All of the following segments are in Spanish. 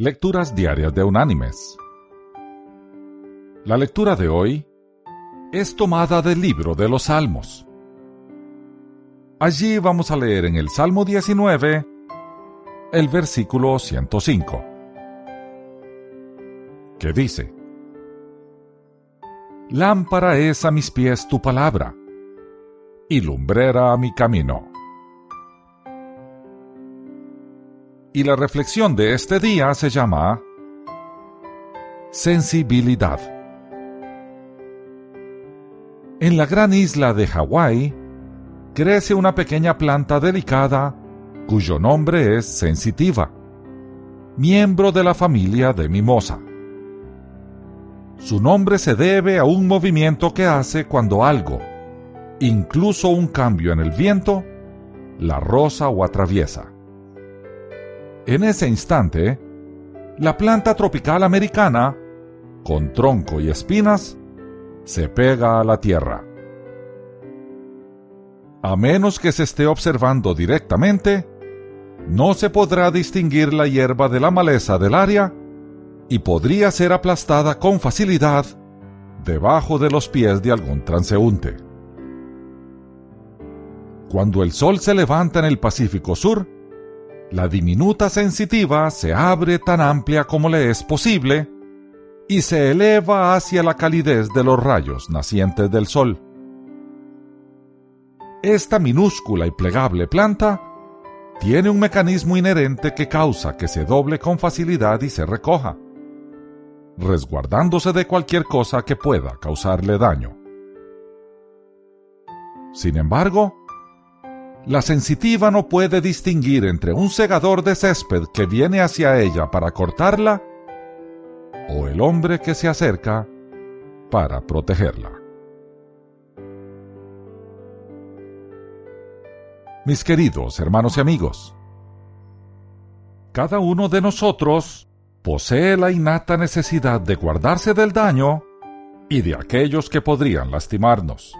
Lecturas Diarias de Unánimes. La lectura de hoy es tomada del libro de los Salmos. Allí vamos a leer en el Salmo 19 el versículo 105, que dice, Lámpara es a mis pies tu palabra, y lumbrera a mi camino. Y la reflexión de este día se llama Sensibilidad. En la gran isla de Hawái crece una pequeña planta delicada cuyo nombre es sensitiva, miembro de la familia de mimosa. Su nombre se debe a un movimiento que hace cuando algo, incluso un cambio en el viento, la rosa o atraviesa. En ese instante, la planta tropical americana, con tronco y espinas, se pega a la tierra. A menos que se esté observando directamente, no se podrá distinguir la hierba de la maleza del área y podría ser aplastada con facilidad debajo de los pies de algún transeúnte. Cuando el sol se levanta en el Pacífico Sur, la diminuta sensitiva se abre tan amplia como le es posible y se eleva hacia la calidez de los rayos nacientes del sol. Esta minúscula y plegable planta tiene un mecanismo inherente que causa que se doble con facilidad y se recoja, resguardándose de cualquier cosa que pueda causarle daño. Sin embargo, la sensitiva no puede distinguir entre un segador de césped que viene hacia ella para cortarla o el hombre que se acerca para protegerla. Mis queridos hermanos y amigos, cada uno de nosotros posee la innata necesidad de guardarse del daño y de aquellos que podrían lastimarnos.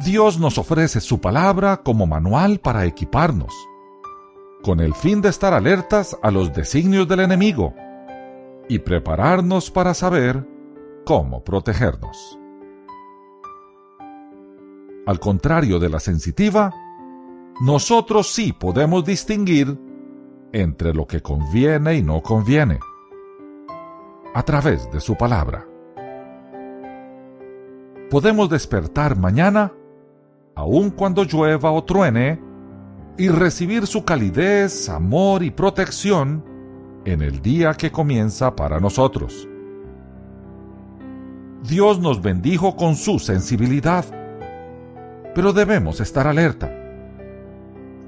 Dios nos ofrece su palabra como manual para equiparnos, con el fin de estar alertas a los designios del enemigo y prepararnos para saber cómo protegernos. Al contrario de la sensitiva, nosotros sí podemos distinguir entre lo que conviene y no conviene, a través de su palabra. Podemos despertar mañana aun cuando llueva o truene, y recibir su calidez, amor y protección en el día que comienza para nosotros. Dios nos bendijo con su sensibilidad, pero debemos estar alerta,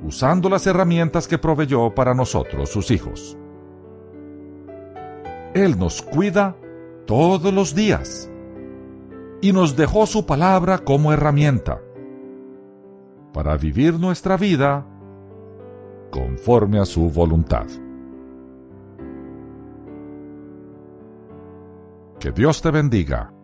usando las herramientas que proveyó para nosotros sus hijos. Él nos cuida todos los días y nos dejó su palabra como herramienta para vivir nuestra vida conforme a su voluntad. Que Dios te bendiga